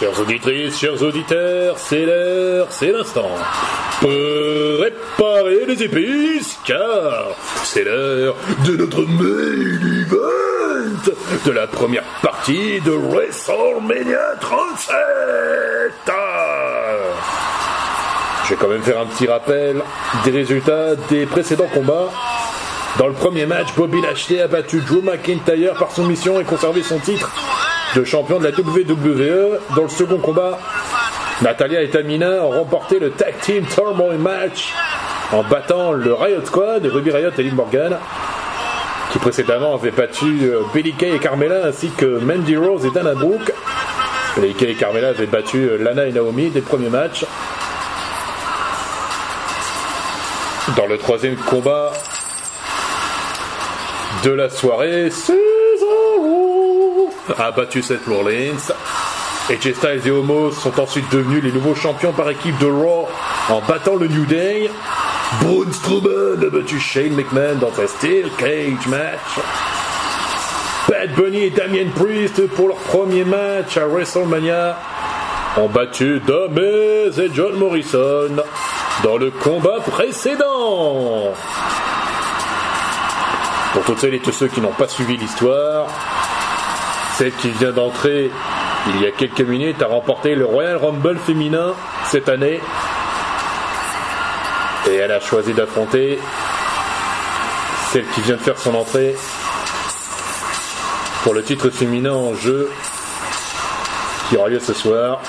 Chères auditrices, chers auditeurs, c'est l'heure, c'est l'instant. Préparez les épices, car c'est l'heure de notre main event de la première partie de WrestleMania 37. Je vais quand même faire un petit rappel des résultats des précédents combats. Dans le premier match, Bobby Lashley a battu Drew McIntyre par soumission et conservé son titre de champion de la WWE. Dans le second combat, Natalia et Tamina ont remporté le Tag Team Turmoil Match en battant le Riot Squad, Ruby Riot et Liv Morgan, qui précédemment avaient battu euh, Billy Kay et Carmella ainsi que Mandy Rose et Dana Brooke. Billy Kay et Carmella avaient battu euh, Lana et Naomi des premiers matchs. Dans le troisième combat de la soirée, Cesaro a battu Seth Rollins. AJ Styles et Homos sont ensuite devenus les nouveaux champions par équipe de Raw en battant le New Day. Braun Strowman a battu Shane McMahon dans un Steel Cage match. Bad Bunny et Damien Priest pour leur premier match à WrestleMania ont battu Miz et John Morrison dans le combat précédent. Pour toutes celles et tous ceux qui n'ont pas suivi l'histoire, celle qui vient d'entrer il y a quelques minutes a remporté le Royal Rumble féminin cette année. Et elle a choisi d'affronter celle qui vient de faire son entrée pour le titre féminin en jeu qui aura lieu ce soir.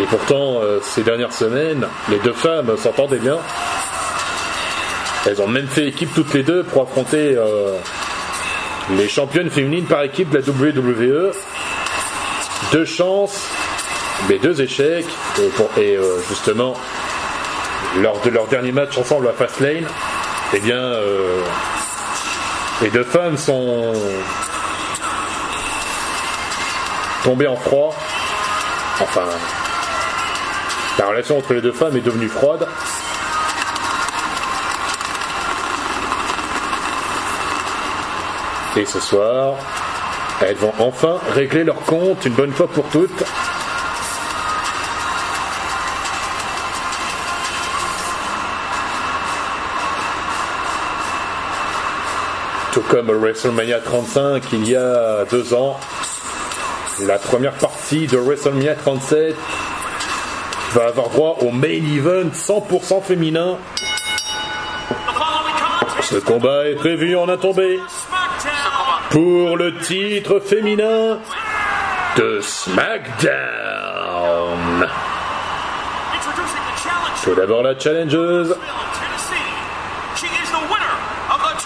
Et pourtant, euh, ces dernières semaines, les deux femmes s'entendaient bien. Elles ont même fait équipe toutes les deux pour affronter euh, les championnes féminines par équipe de la WWE. Deux chances, mais deux échecs. Et, pour- et, euh, justement, lors de leur dernier match ensemble à Fastlane, eh bien, euh, les deux femmes sont tombées en froid. Enfin, la relation entre les deux femmes est devenue froide. Et ce soir, elles vont enfin régler leur compte une bonne fois pour toutes. Tout comme WrestleMania 35 il y a deux ans, la première partie de WrestleMania 37 va avoir droit au main event 100% féminin. Ce combat est prévu en un tombé pour le titre féminin de SmackDown. Tout d'abord la challengeuse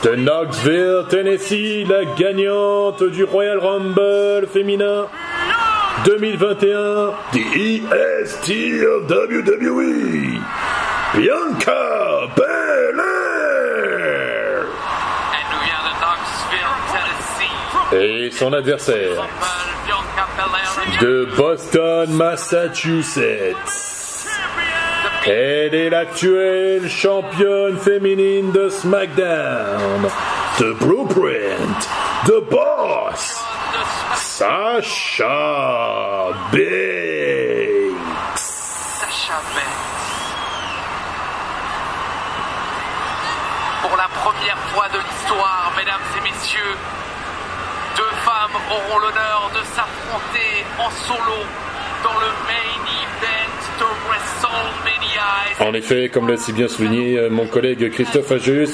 de Knoxville, Tennessee, la gagnante du Royal Rumble féminin 2021, the EST of WWE, Bianca Belair. Elle nous vient de Knoxville, Tennessee. Et son adversaire de Boston, Massachusetts. Elle est l'actuelle championne féminine de SmackDown, The Blueprint, The Boss, Sasha Banks. Sacha Banks. Pour la première fois de l'histoire, mesdames et messieurs, deux femmes auront l'honneur de s'affronter en solo dans le main event de WrestleMania. En effet, comme l'a si bien souligné euh, mon collègue Christophe Ajus,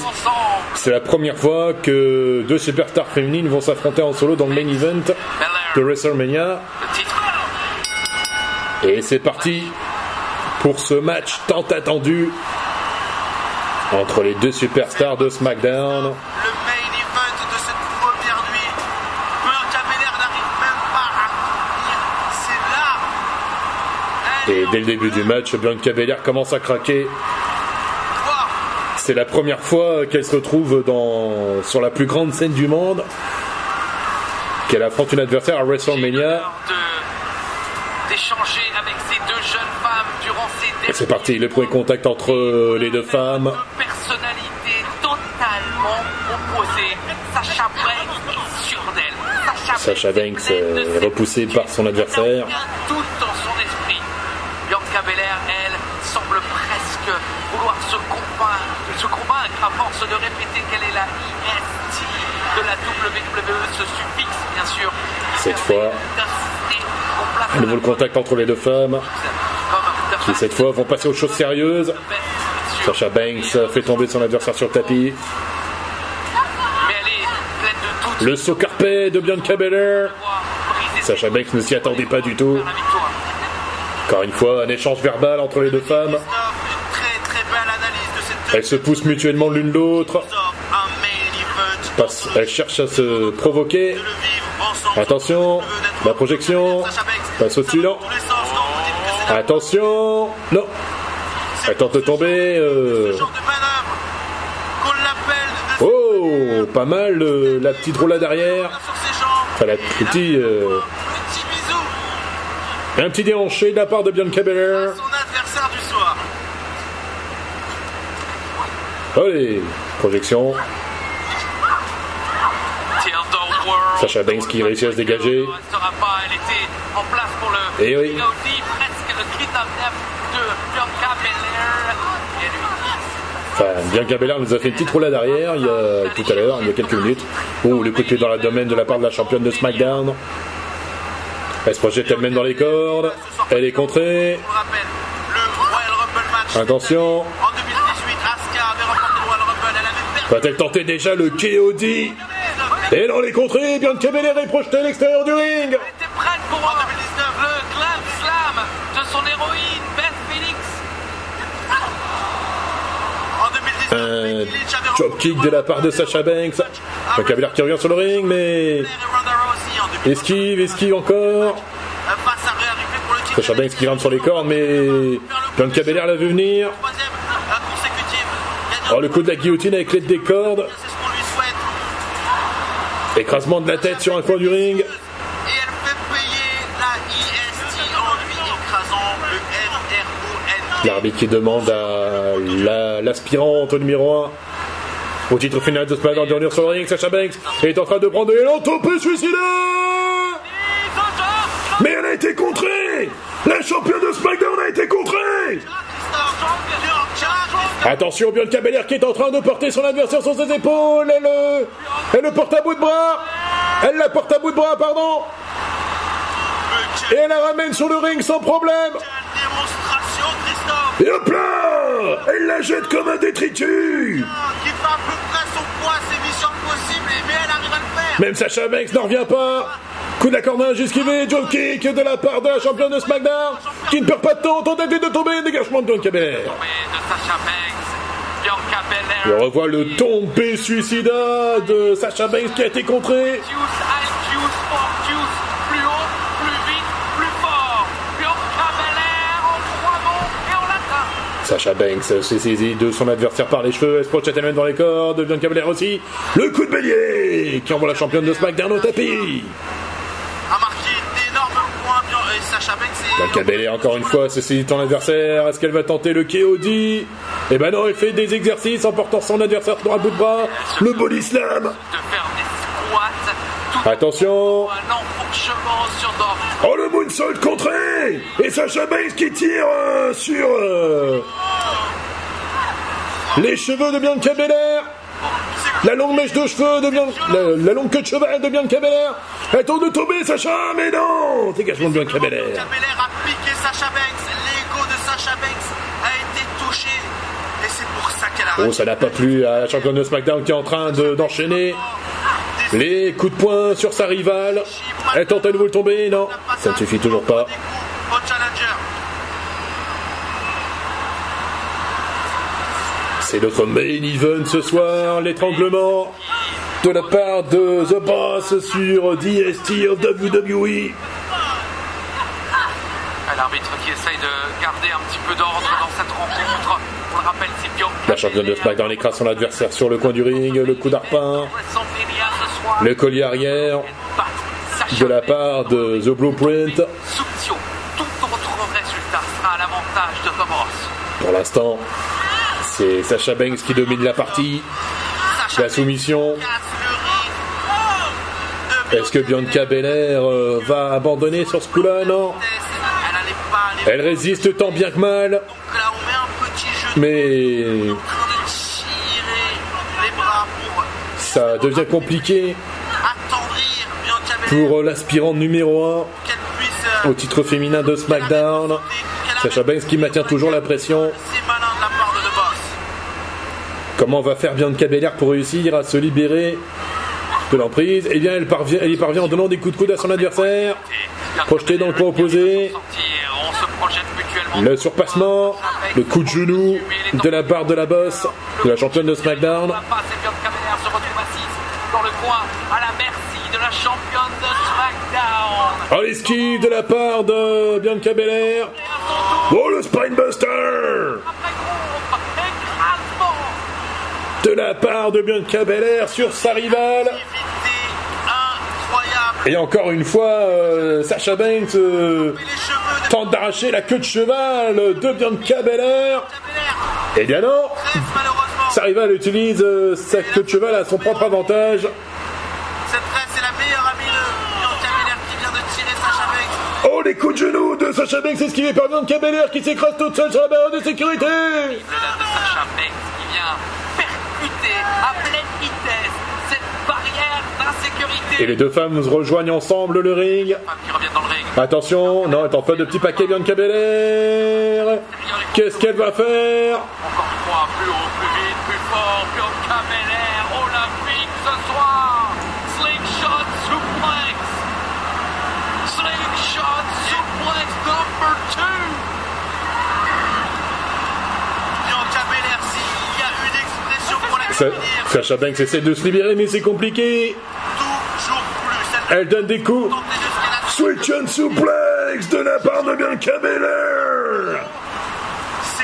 c'est la première fois que deux superstars féminines vont s'affronter en solo dans le main event de WrestleMania. Et c'est parti pour ce match tant attendu entre les deux superstars de SmackDown. Le Et dès le début du match, Bianca Belair commence à craquer. C'est la première fois qu'elle se retrouve dans, sur la plus grande scène du monde, qu'elle affronte une adversaire à WrestleMania. l'honneur de- d'échanger avec ces deux jeunes femmes durant ces Et derniers c'est parti, le premier contact entre les deux femmes. Totalement Sacha Banks est repoussé par son adversaire. Tout dans son esprit. Bianca Belair, elle, semble presque vouloir se convaincre, se convaincre à force de répéter qu'elle est la IST de la WWE. Ce suffixe, bien sûr. qui Cette permet fois, À nouveau le contact entre les deux femmes, qui cette fois vont passer aux choses sérieuses. Sacha Banks fait tomber son adversaire sur le tapis. Le saut carpé de Bianca Belair. Sacha Banks ne s'y attendait pas du tout. Encore une fois, un échange verbal entre les deux femmes. Elles se poussent mutuellement l'une l'autre. Elles cherchent à se provoquer. Attention, la projection. Passe au-dessus, non. Attention, non. Elle tente de tomber. euh, Oh, pas mal euh, la petite roulade jambes. Enfin, la petit, euh, un petit déhanché de la part de Bianca Belair. Allez, projection. Sacha Banks qui réussit à se dégager. Eh oui. Et dit Enfin, Bianca Belair nous a fait une petite roulade arrière il y a tout à l'heure, il y a quelques minutes. Oh, le coup de pied dans la domaine de la part de la championne de SmackDown. Elle se projette elle-même dans les cordes. Elle est contrée. Attention. En 2018, Asuka avait remporté le Royal Rumble. Elle avait perdu. Va-t-elle tenter déjà le KOD Et dans les contrées, Bianca Belair est projetée à l'extérieur du ring. Elle était prête pour en 2019 le Glam Slam de son héroïne Beth Phoenix. En 2019, Un Becky Lynch avait drop kick de la part de Sacha Banks. Bianca Belair qui revient sur le ring, mais et Ronda Rousey en 2019. esquive, esquive encore. Sacha Banks qui grimpe sur les cordes, mais Bianca Belair l'a vu venir. Euh. Oh, le coup de la guillotine avec l'aide des cordes. C'est ce qu'on lui souhaite. Écrasement de la tête sur un coin du ring. Et elle fait payer la IST en lui écrasant le MRON. L'arbitre qui demande à la- l'aspirante numéro 1 au titre final de SmackDown de revenir sur le ring. Sacha Banks est en train de prendre l'élan, topé suicidaire Mais elle a été contrée La championne de SmackDown a été contrée Attention, Bianca Belair qui est en train de porter son adversaire sur ses épaules. Elle, le- elle le porte à bout de bras. Elle la porte à bout de bras, pardon. Et elle la ramène sur le ring sans problème. Et hop là Elle la jette comme un détritus. Même Sacha Banks n'en revient pas Coup Joe kick de la part de la championne de SmackDown qui ne perd pas de temps, tentative de tomber, dégagement de Bianca Belair. Et on revoit le tombé suicida de Sacha Banks qui a été contré. Sacha Banks s'est saisi de son adversaire par les cheveux, elle se projette elle-même dans les cordes, Bianca Belair aussi. Le coup de bélier qui envoie la championne de SmackDown au tapis. A marqué d'énormes points, bien, et Belair encore une fois de ton adversaire. Est-ce qu'elle va tenter le KOD Eh ben non, elle fait des exercices en portant son adversaire dans un bout de bras. Le body slam. De faire des squats, tout Attention. Oh le moonsault contré Et Sacha Banks qui tire euh, sur euh, les cheveux de Bianca Belair. La longue mèche de cheveux de Bianca... La, la longue queue de cheval de Bianca Belair. Elle tente de tomber Sacha, mais non Dégagement de Bianca Belair. Sacha Banks, l'ego de Sacha Banks a été touché, et c'est pour ça qu'elle a Oh, ça n'a pas plu à la championne de SmackDown qui est en train de- d'enchaîner. Les coups de poing sur sa rivale. Elle tente à nouveau de tomber, non, ça ne suffit toujours pas. C'est notre main event ce soir, l'étranglement de la part de The Boss sur DST of WWE. Essaye de garder un petit peu d'ordre dans cette rencontre. On le rappelle, c'est Bianca. La championne de. SmackDown écrase son adversaire sur le coin du ring, le coup d'arpin, le collier arrière de la part de The Blueprint. Soumission. Tout autre résultat sera à l'avantage de Thomas. Pour l'instant, c'est Sacha Banks qui domine la partie. La soumission. Rythme Est-ce que Bianca Belair euh, va abandonner sur ce coup-là? Non. Elle résiste tant bien que mal, mais ça devient compliqué pour l'aspirante numéro 1 qu'elle puisse euh, au titre féminin de SmackDown. Sacha Banks qui maintient toujours la pression. Comment va faire Bianca Belair pour réussir à se libérer de l'emprise? Eh bien, elle, parvient, elle y parvient en donnant des coups de coude à son adversaire. Projeté dans le coin opposé. On se projette mutuellement. Le surpassement, le coup de genou de la barre de la bosse de la championne de SmackDown. Dans le de la de la part de Bianca Belair. Oh, le Spinebuster de la part de Bianca Belair sur sa rivale. Et encore une fois, euh, Sacha Banks euh, tente d'arracher la queue de cheval de Bianca Belair. Eh bien non. Sa rivale utilise euh, sa queue de cheval à son propre avantage. Cette tresse est la meilleure amie de Bianca Belair qui vient de tirer Sacha Banks. Oh, les coups de genoux de Sacha Banks esquivés par Bianca Belair qui s'écrase toute seule sur la barre de sécurité. Le de Sacha Banks qui vient percuter à pleine vitesse cette barrière d'insécurité. Et les deux femmes rejoignent ensemble le ring. Femmes qui reviennent dans le ring. Attention, non, elle tente pas de petit paquet Bianca Belair. Qu'est-ce qu'elle va faire Encore fois, plus haut, plus vite, plus fort. Bianca Belair, olympique ce soir. Slingshot suplex. Slingshot suplex number two. Bianca Belair, s'il y a une expression pour la définir, Sacha Banks essaie de se libérer, mais c'est compliqué. toujours plus. Elle donne des coups. Switch and suplex de la part de Bianca Belair. C'est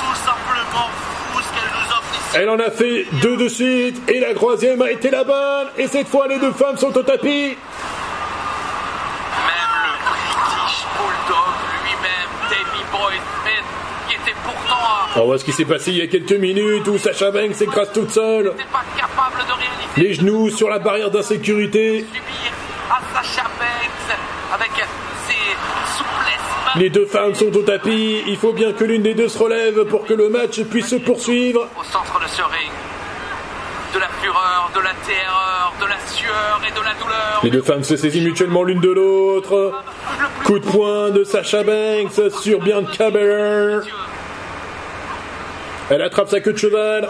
tout simplement fou ce qu'elle nous offre ici. Elle en a fait deux de suite, et la troisième a été la bonne. Et cette fois, les deux femmes sont au tapis. Même le British Bulldog lui-même, Davey Boy Smith, qui était pourtant à- On voit ce qui s'est passé il y a quelques minutes où Sacha Banks s'écrase toute seule. n'était pas capable de réaliser Les genoux sur la barrière d'insécurité. subir à Sacha Banks avec ses souplesses Les deux femmes sont au tapis. Il faut bien que l'une des deux se relève pour que le match puisse se poursuivre. au centre de ce ring. De la fureur, de la terreur, de la sueur et de la douleur. Les deux femmes se saisissent mutuellement l'une de l'autre. Coup de poing de Sacha Banks sur Bianca Belair. Elle attrape sa queue de cheval.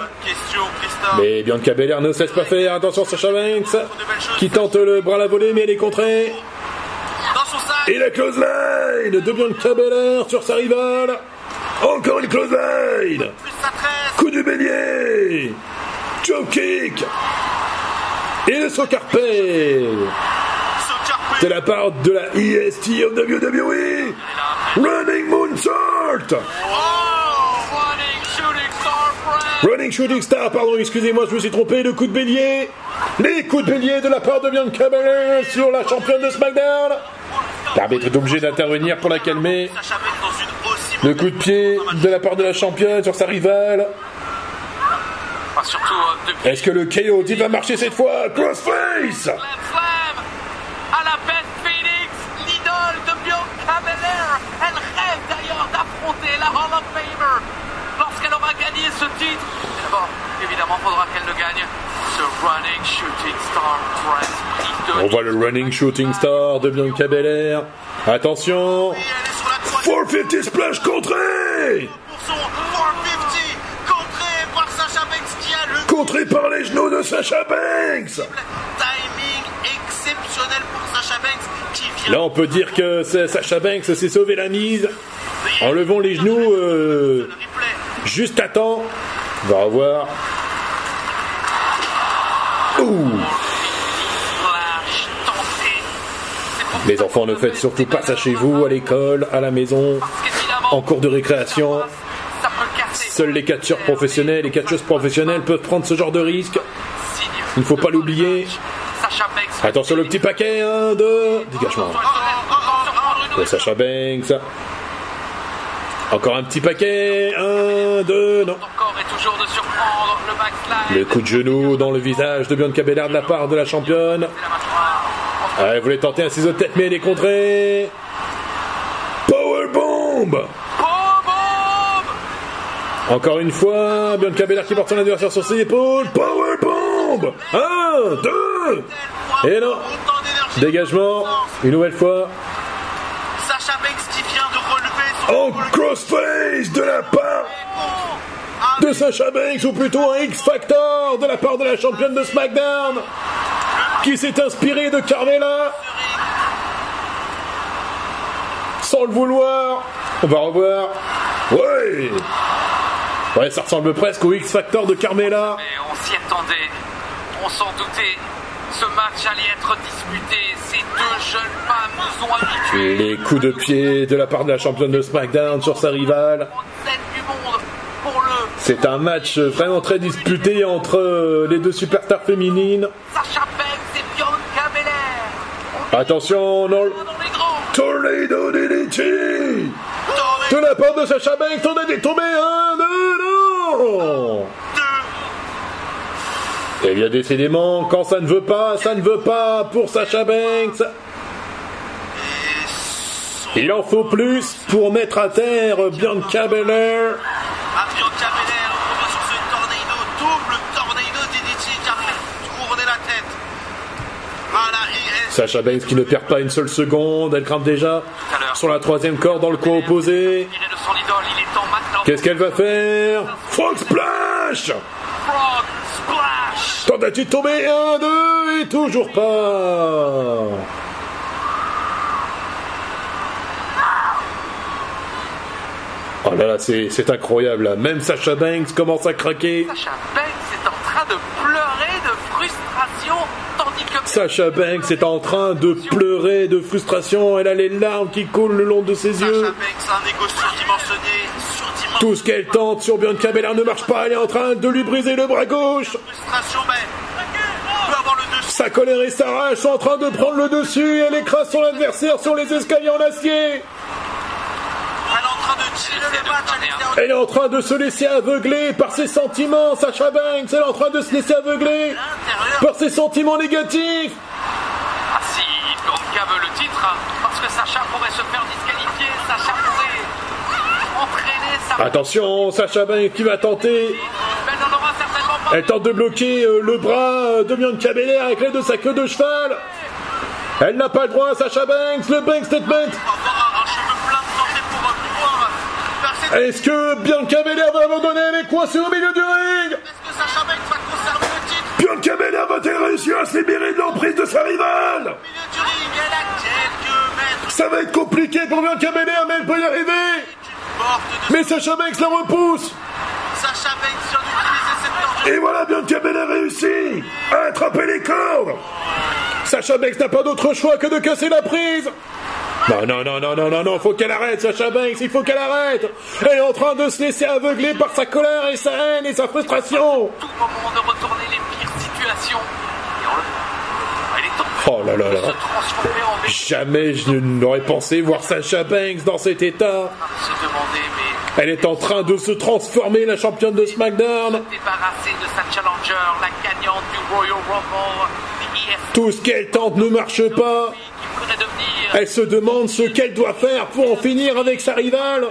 Mais Bianca Belair ne cesse pas faire. Attention Sacha Banks qui tente le bras à la volée mais elle est contrée. Et la close line de Bianca Belair sur sa rivale. Encore une close line. Coup du bélier. Choke kick. Et le saut carpé Ce carpé. de la part de la EST of WWE. Running Moonsault. Running Shooting Star, pardon, excusez-moi, je me suis trompé, le coup de bélier. Les coups de bélier de la part de Bianca Belair sur la championne de SmackDown. L'arbitre est obligé d'intervenir pour la calmer. Le coup de pied de la part de la championne sur sa rivale. Est-ce que le KO dit va marcher cette fois? Crossface. Elle rêve d'ailleurs d'affronter la Hall of Famer lorsqu'elle aura gagné ce titre. Évidemment, faudra qu'elle le gagne. On voit le Running Shooting Star de Bianca Belair. Attention Et elle est sur la troisième 450 Splash contré pour son 450. Contré par les genoux de Sacha Banks timing exceptionnel pour Sacha Banks qui vient Là, on peut dire que c'est- Sacha Banks s'est sauvé la mise en levant les genoux euh, juste à temps. On va revoir. Les enfants, ne faites fait surtout pas ça chez vous, à l'école, à la maison, en cours de récréation. Seuls les catcheurs professionnels et catcheuses professionnelles peuvent prendre ce genre de risque. Il ne faut pas de l'oublier. Attention le petit paquet, 1, 2, dégagement. De Sacha Banks. Encore un petit paquet, 1, 2, non. Toujours de surprendre le backslide. Le coup de genou dans le visage de Bianca Belair de la part de la championne. Ah, elle voulait tenter un ciseau de tête, mais elle est contrée. Powerbomb Powerbomb Encore une fois, Bianca Belair qui porte son adversaire sur ses épaules. Powerbomb Un, deux Et non. Dégagement, une nouvelle fois. Sacha Banks qui vient de relever son En crossface de la part de Sacha Banks, ou plutôt un X-Factor de la part de la championne de SmackDown, qui s'est inspirée de Carmella, sans le vouloir. On va revoir. Ouais Ouais, ça ressemble presque au X-Factor de Carmella. Mais on s'y attendait, on s'en doutait. Ce match allait être disputé. Ces deux jeunes femmes nous ont habitués. Les coups de pied de la part de la championne de SmackDown sur sa rivale. Grande scène du monde pour le C'est un match vraiment très disputé entre euh, les deux superstars féminines. Sacha Banks et Bianca Belair. On Attention, non. Tornado DDT De la part de Sacha Banks, on a détombé un, deux, non Eh bien, décidément, quand ça ne veut pas, ça ne veut pas pour Sacha Banks. Il en faut plus pour mettre à terre Bianca Belair. Sacha Banks qui ne perd pas une seule seconde, elle grimpe déjà sur la troisième corde dans le coin opposé. Qu'est-ce qu'elle va faire? Frog Splash. Tentative tomber, un, deux, et toujours pas? Oh là là, c'est incroyable. Même Sacha Banks commence à craquer. Sacha Banks est en train de pleurer de frustration, tandis que Sacha Banks est en train de pleurer de frustration. Elle a les larmes qui coulent le long de ses Sacha yeux. Banks a un égo surdimensionné, surdimensionné. Tout ce qu'elle tente sur Bianca Belair ne marche pas. Elle est en train de lui briser le bras gauche. Dessus. Sa colère et sa rage sont en train de prendre le dessus. Elle écrase son adversaire sur les escaliers en acier. Elle est en train de tirer le match à l'extérieur. Elle est en train de se laisser aveugler par ses sentiments, Sacha Banks. Elle est en train de se laisser aveugler par ses sentiments négatifs. Ah si veut le titre, parce que Sacha pourrait se faire disqualifier, Sacha pourrait entraîner sa... Attention, Sacha Banks qui va tenter. Elle tente de bloquer euh, le bras de Bianca Belair avec l'aide de sa queue de cheval. Elle n'a pas le droit, Sacha Banks. Le Bank Statement. On va avoir un, un cheveu plein de santé pour euh, pouvoir percer. Est-ce que Bianca Belair va abandonner Elle est coincée au milieu du ring. Est-ce que Sacha Banks va conserver le titre Bianca Belair va-t-elle réussir à se libérer de l'emprise de sa rivale au milieu du ring Elle a quelques mètres Ça va être compliqué pour Bianca Belair, mais elle peut y arriver. Mais Sacha Banks la repousse. Sacha Banks vient d'utiliser cette. Et voilà, Bianca Belair réussit à attraper les cordes. Sacha Banks n'a pas d'autre choix que de casser la prise. Non, non, non, non, non, non, non, faut qu'elle arrête, Sacha Banks, il faut qu'elle arrête. Elle est en train de se laisser aveugler par sa colère et sa haine et sa frustration. tout moment de retourner les pires situations. Oh là là là. Jamais je n'aurais pensé voir Sacha Banks dans cet état. Elle est en train de se transformer, la championne de SmackDown. ESP Tout ce qu'elle tente ne marche pas. Elle se demande ce qu'elle doit faire pour en finir avec sa rivale.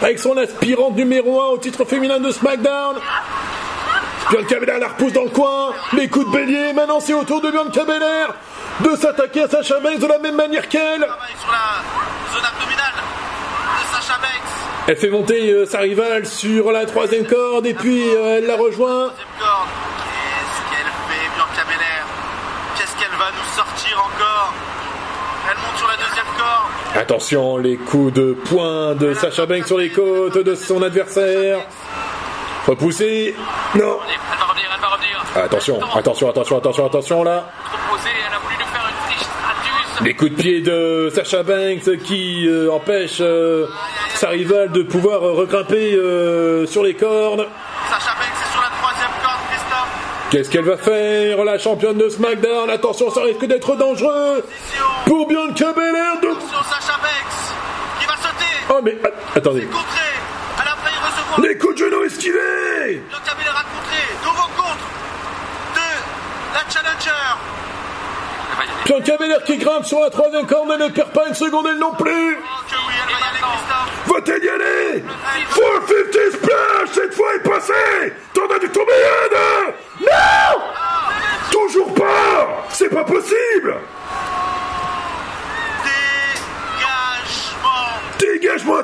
Avec son aspirante numéro 1 au titre féminin de SmackDown. Bianca Belair la repousse dans le coin, les coups de bélier, maintenant c'est au tour de Bianca Belair de s'attaquer à Sacha Banks de la même manière qu'elle. Travaille sur la zone abdominale de Sacha Banks. Elle fait monter euh, sa rivale sur la troisième corde et puis euh, elle la rejoint. Deuxième corde. Qu'est-ce qu'elle fait, Bianca Belair Qu'est-ce qu'elle va nous sortir encore Elle monte sur la deuxième corde. Attention, les coups de poing de Sacha Banks sur les côtes de son adversaire. Repoussé. Non. Attention, attention, attention, attention, attention là. Les coups de pied de Sacha Banks qui euh, empêchent euh, sa rivale de pouvoir euh, regrimper euh, sur les cordes. Sacha Banks est sur la troisième corde, Christophe. Qu'est-ce qu'elle va faire La championne de SmackDown, attention, ça risque d'être dangereux pour Bianca Belair de... Attention, Sacha Banks qui va sauter. Oh mais a- attendez, Contré. Elle a failli recevoir. les coups de genoux esquivés Belair a contré. Nouveau contre de la Challenger. Bianca Belair qui grimpe sur la troisième corde, elle ne perd pas une seconde, elle non plus. Oh que oui, elle va y aller, Christophe. Va-t-elle y aller? 450 splash, cette fois est passée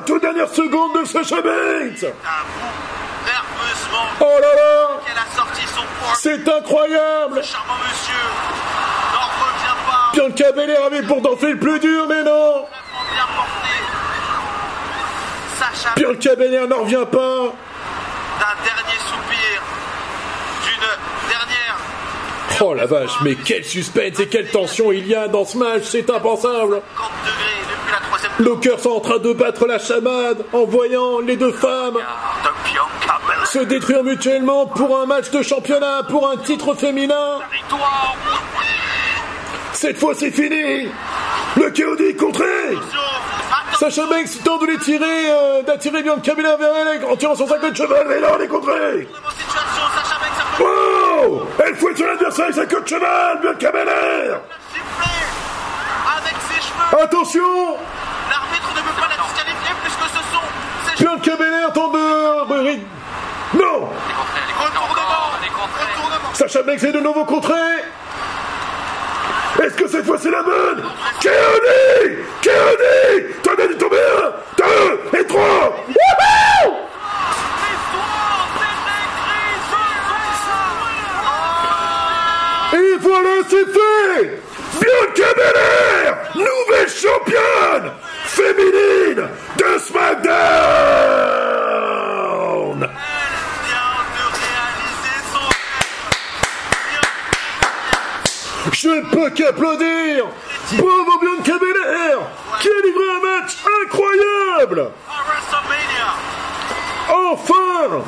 toute dernière seconde de bout nerveusement. Oh là là. C'est incroyable. Bianca Belair avait pourtant fait le plus dur, mais non. Bianca Belair n'en revient pas. D'un dernier soupir. D'une dernière. Oh la vache, mais quel suspense et quelle tension il y a dans ce match, c'est impensable. 50 Lockers sont en train de battre la chamade en voyant les deux femmes se détruire mutuellement pour un match de championnat, pour un titre féminin. Cette fois c'est fini Le KOD est contré. Sacha Banks tente de les tirer, euh, d'attirer Bianca Belair vers elle en tirant son sac de cheval, mais là on est contré Wow Elle fouette sur l'adversaire avec sa queue de cheval, Bianca Belair. Attention L'arbitre ne veut pas la disqualifier puisque ce sont ses cheveux. Bianca Belair tente de... Non Elle est contrée, elle est contrée Retournement. Encore, elle est contrée. Retournement. Sacha Banks est de nouveau contré Est-ce que cette fois c'est la bonne? KOD KOD T'en as dû tomber un Deux Et trois. Wouhou. Et voilà, c'est fait. Bianca Belair Nouvelle championne féminine de SmackDown. Je ne peux qu'applaudir Bravo Bianca Belair qui a livré un match incroyable. Enfin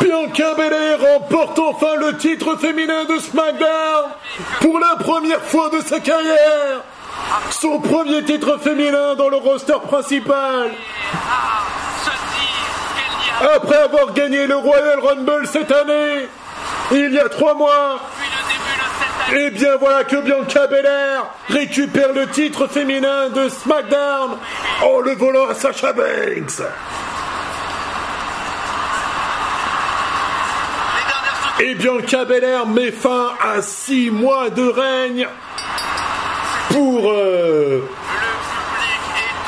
Bianca Belair remporte enfin le titre féminin de SmackDown pour la première fois de sa carrière. Son premier titre féminin dans le roster principal. Après avoir gagné le Royal Rumble cette année, il y a trois mois, et bien voilà que Bianca Belair récupère le titre féminin de SmackDown en le volant à Sasha Banks. Et Bianca Belair met fin à six mois de règne pour euh,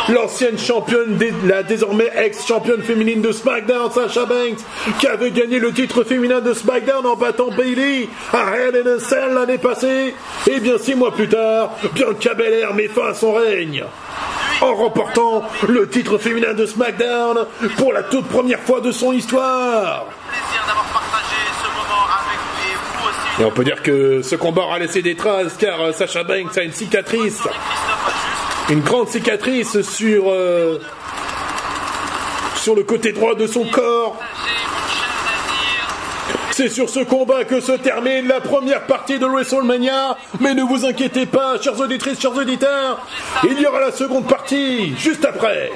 l'ancienne championne, la désormais ex-championne féminine de SmackDown, Sasha Banks, qui avait gagné le titre féminin de SmackDown en battant Bailey à Hell in l'année passée. Et bien six mois plus tard, Bianca Belair met fin à son règne en remportant le titre féminin de SmackDown pour la toute première fois de son histoire. plaisir d'avoir partagé ce moment avec vous et on peut dire que ce combat aura laissé des traces car euh, Sacha Banks a une cicatrice, une grande cicatrice sur euh, sur le côté droit de son corps. C'est sur ce combat que se termine la première partie de WrestleMania. Mais ne vous inquiétez pas, chers auditrices, chers auditeurs, il y aura la seconde partie juste après.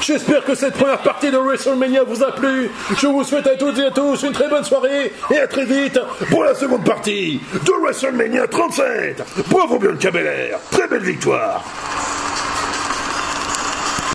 J'espère que cette première partie de WrestleMania vous a plu. Je vous souhaite à toutes et à tous une très bonne soirée et à très vite pour la seconde partie de WrestleMania 37. Bravo Bianca Belair, très belle victoire.